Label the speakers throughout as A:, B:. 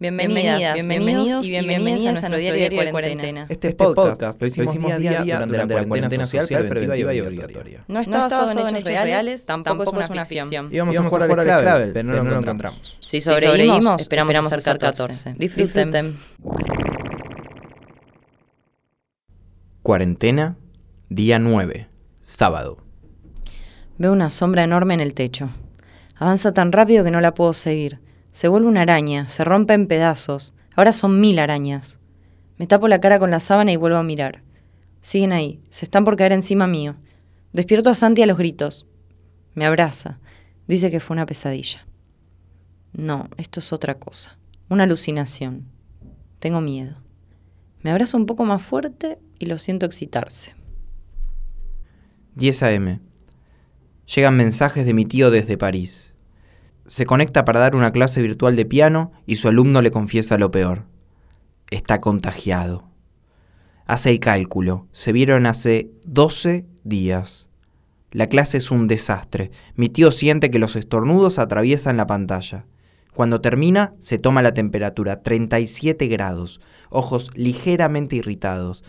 A: Bienvenidas, bienvenidos y bienvenidas a nuestro diario de cuarentena.
B: Este, podcast lo hicimos, día a día durante, la cuarentena social, preventiva y obligatoria.
A: No está basado en hechos reales, tampoco es una ficción.
B: Íbamos a jugar al clave, pero no lo encontramos.
A: Si sobrevivimos, esperamos acercar 14. Disfruten.
B: Cuarentena, día 9, sábado.
A: Veo una sombra enorme en el techo. Avanza tan rápido que no la puedo seguir. Se vuelve una araña, se rompe en pedazos. Ahora son mil arañas. Me tapo la cara con la sábana y vuelvo a mirar. Siguen ahí, se están por caer encima mío. Despierto a Santi a los gritos. Me abraza. Dice que fue una pesadilla. No, esto es otra cosa. Una alucinación. Tengo miedo. Me abrazo un poco más fuerte y lo siento excitarse.
B: 10 a.m. Llegan mensajes de mi tío desde París se conecta para dar una clase virtual de piano y su alumno le confiesa lo peor. Está contagiado. Hace el cálculo. Se vieron hace 12 días. La clase es un desastre. Mi tío siente que los estornudos atraviesan la pantalla. Cuando termina, se toma la temperatura, 37 grados, ojos ligeramente irritados.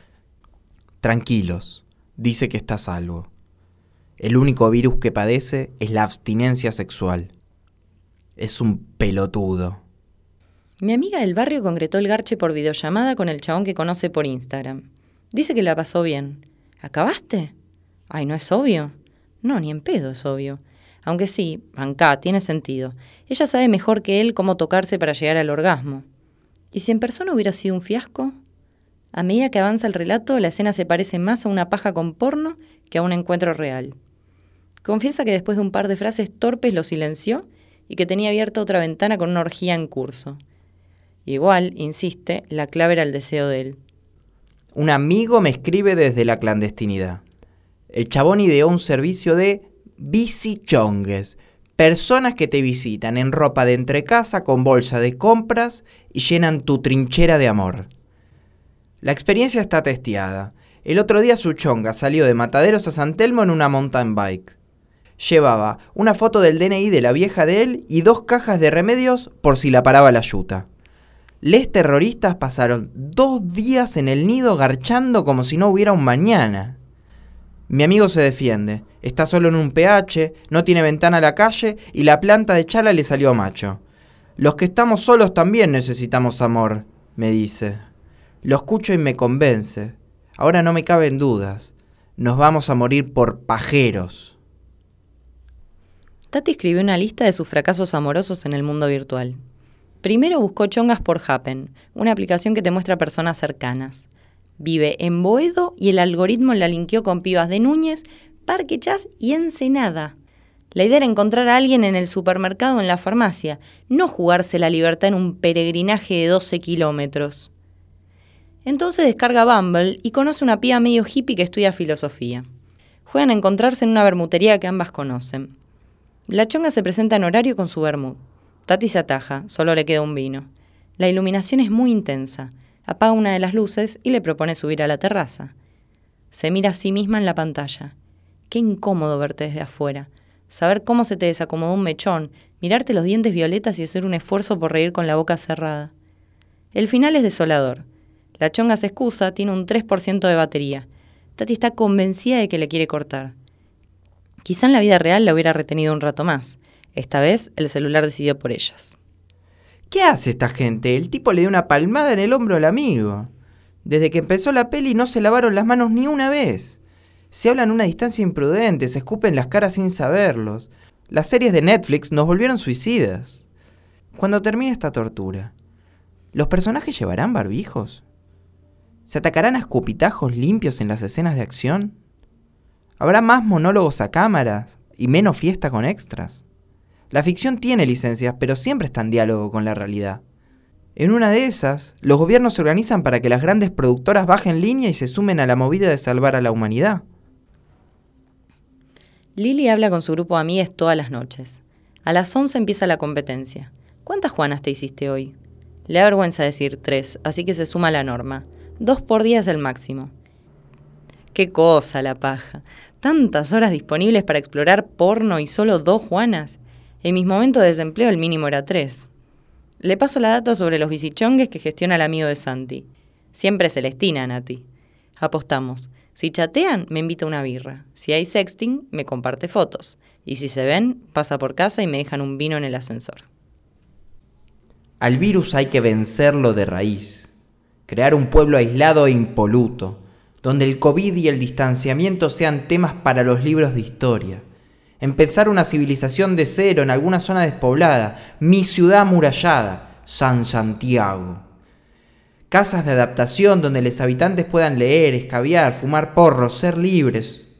B: Tranquilos, dice que está salvo. El único virus que padece es la abstinencia sexual es un pelotudo.
A: Mi amiga del barrio concretó el garche por videollamada con el chabón que conoce por Instagram. Dice que la pasó bien. ¿Acabaste? Ay, ¿no es obvio? No, ni en pedo es obvio. Aunque sí, acá tiene sentido. Ella sabe mejor que él cómo tocarse para llegar al orgasmo. ¿Y si en persona hubiera sido un fiasco? A medida que avanza el relato, la escena se parece más a una paja con porno que a un encuentro real. Confiesa que después de un par de frases torpes lo silenció y que tenía abierta otra ventana con una orgía en curso. Igual, insiste, la clave era el deseo de él.
B: Un amigo me escribe desde la clandestinidad. El chabón ideó un servicio de bicichongues, personas que te visitan en ropa de entrecasa con bolsa de compras y llenan tu trinchera de amor. La experiencia está testeada. El otro día su chonga salió de Mataderos a San Telmo en una mountain bike llevaba una foto del DNI de la vieja de él y dos cajas de remedios por si la paraba la yuta. Les terroristas pasaron dos días en el nido garchando como si no hubiera un mañana. Mi amigo se defiende. Está solo en un PH, no tiene ventana a la calle y la planta de chala le salió macho. Los que estamos solos también necesitamos amor, me dice. Lo escucho y me convence. Ahora no me caben dudas. Nos vamos a morir por pajeros.
A: Tati escribió una lista de sus fracasos amorosos en el mundo virtual. Primero buscó chongas por Happen, una aplicación que te muestra personas cercanas. Vive en Boedo y el algoritmo la linkeó con pibas de Núñez, Parque Chas y Ensenada. La idea era encontrar a alguien en el supermercado o en la farmacia, no jugarse la libertad en un peregrinaje de 12 kilómetros. Entonces descarga Bumble y conoce una piba medio hippie que estudia filosofía. Juegan a encontrarse en una bermutería que ambas conocen. La chonga se presenta en horario con su vermut. Tati se ataja, solo le queda un vino. La iluminación es muy intensa. Apaga una de las luces y le propone subir a la terraza. Se mira a sí misma en la pantalla. Qué incómodo verte desde afuera. Saber cómo se te desacomodó un mechón, mirarte los dientes violetas y hacer un esfuerzo por reír con la boca cerrada. El final es desolador. La chonga se excusa, tiene un 3% de batería. Tati está convencida de que le quiere cortar. Quizá en la vida real la hubiera retenido un rato más. Esta vez el celular decidió por ellas.
B: ¿Qué hace esta gente? El tipo le dio una palmada en el hombro al amigo. Desde que empezó la peli no se lavaron las manos ni una vez. Se hablan a una distancia imprudente, se escupen las caras sin saberlos. Las series de Netflix nos volvieron suicidas. Cuando termine esta tortura, ¿los personajes llevarán barbijos? ¿Se atacarán a escupitajos limpios en las escenas de acción? Habrá más monólogos a cámaras y menos fiesta con extras. La ficción tiene licencias, pero siempre está en diálogo con la realidad. En una de esas, los gobiernos se organizan para que las grandes productoras bajen línea y se sumen a la movida de salvar a la humanidad.
A: Lili habla con su grupo de amigas todas las noches. A las 11 empieza la competencia. ¿Cuántas Juanas te hiciste hoy? Le da vergüenza decir tres, así que se suma la norma. Dos por día es el máximo. Qué cosa la paja tantas horas disponibles para explorar porno y solo dos Juanas. En mis momentos de desempleo el mínimo era tres. Le paso la data sobre los bicichongues que gestiona el amigo de Santi. Siempre Celestina, Nati. Apostamos. Si chatean, me invita una birra. Si hay sexting, me comparte fotos. Y si se ven, pasa por casa y me dejan un vino en el ascensor.
B: Al virus hay que vencerlo de raíz. Crear un pueblo aislado e impoluto, donde el COVID y el distanciamiento sean temas para los libros de historia. Empezar una civilización de cero en alguna zona despoblada, mi ciudad amurallada, San Santiago casas de adaptación donde los habitantes puedan leer, escabiar, fumar porros, ser libres.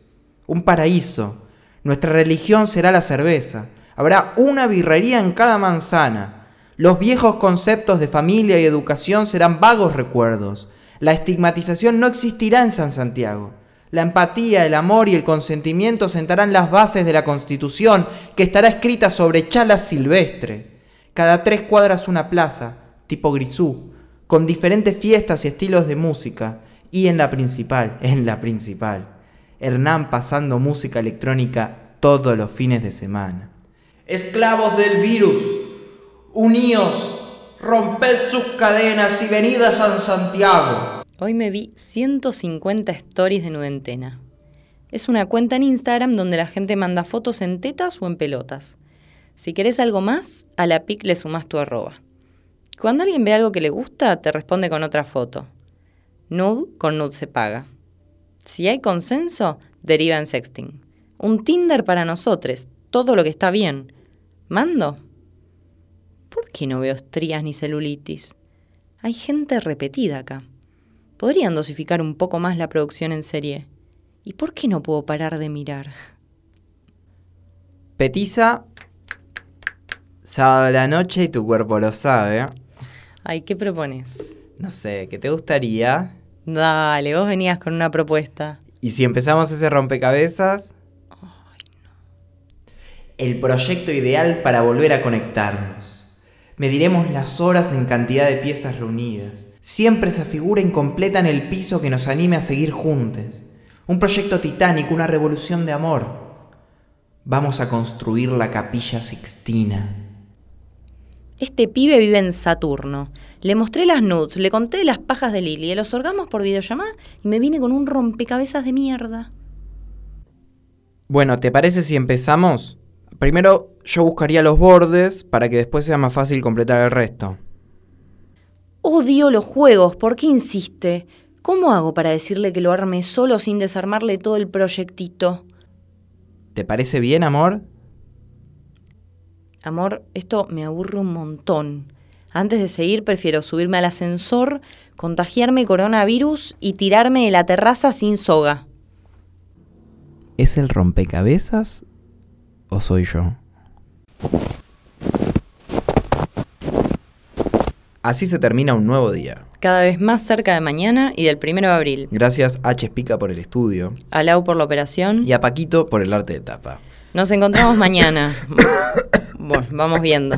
B: Un paraíso. Nuestra religión será la cerveza. Habrá una birrería en cada manzana. Los viejos conceptos de familia y educación serán vagos recuerdos. La estigmatización no existirá en San Santiago. La empatía, el amor y el consentimiento sentarán las bases de la Constitución, que estará escrita sobre chalas silvestre. Cada tres cuadras una plaza, tipo Grisú, con diferentes fiestas y estilos de música. Y en la principal, en la principal, Hernán pasando música electrónica todos los fines de semana. Esclavos del virus, uníos, romped sus cadenas y venid a San Santiago.
A: Hoy me vi 150 stories de Nudentena. Es una cuenta en Instagram donde la gente manda fotos en tetas o en pelotas. Si querés algo más, a la pic le sumas tu arroba. Cuando alguien ve algo que le gusta, te responde con otra foto. Nude con nude se paga. Si hay consenso, deriva en sexting. Un Tinder para nosotros, todo lo que está bien. ¿Mando? ¿Por qué no veo estrías ni celulitis? Hay gente repetida acá. Podrían dosificar un poco más la producción en serie. ¿Y por qué no puedo parar de mirar?
B: Petiza, sábado a la noche y tu cuerpo lo sabe.
A: Ay, ¿qué propones?
B: No sé, ¿qué te gustaría?
A: Dale, vos venías con una propuesta.
B: ¿Y si empezamos ese rompecabezas? Ay, no. El proyecto ideal para volver a conectarnos. Mediremos las horas en cantidad de piezas reunidas. Siempre esa figura incompleta en el piso que nos anime a seguir juntos. Un proyecto titánico, una revolución de amor. Vamos a construir la capilla sixtina.
A: Este pibe vive en Saturno. Le mostré las nudes, le conté las pajas de Lili, los orgamos por videollamada y me vine con un rompecabezas de mierda.
B: Bueno, ¿te parece si empezamos? Primero yo buscaría los bordes para que después sea más fácil completar el resto.
A: Odio los juegos, ¿por qué insiste? ¿Cómo hago para decirle que lo arme solo sin desarmarle todo el proyectito?
B: ¿Te parece bien, amor?
A: Amor, esto me aburre un montón. Antes de seguir, prefiero subirme al ascensor, contagiarme coronavirus y tirarme de la terraza sin soga.
B: ¿Es el rompecabezas o soy yo? Así se termina un nuevo día.
A: Cada vez más cerca de mañana y del primero de abril.
B: Gracias a Chespica por el estudio.
A: A Lau por la operación.
B: Y a Paquito por el arte de tapa.
A: Nos encontramos mañana. Bueno, vamos viendo.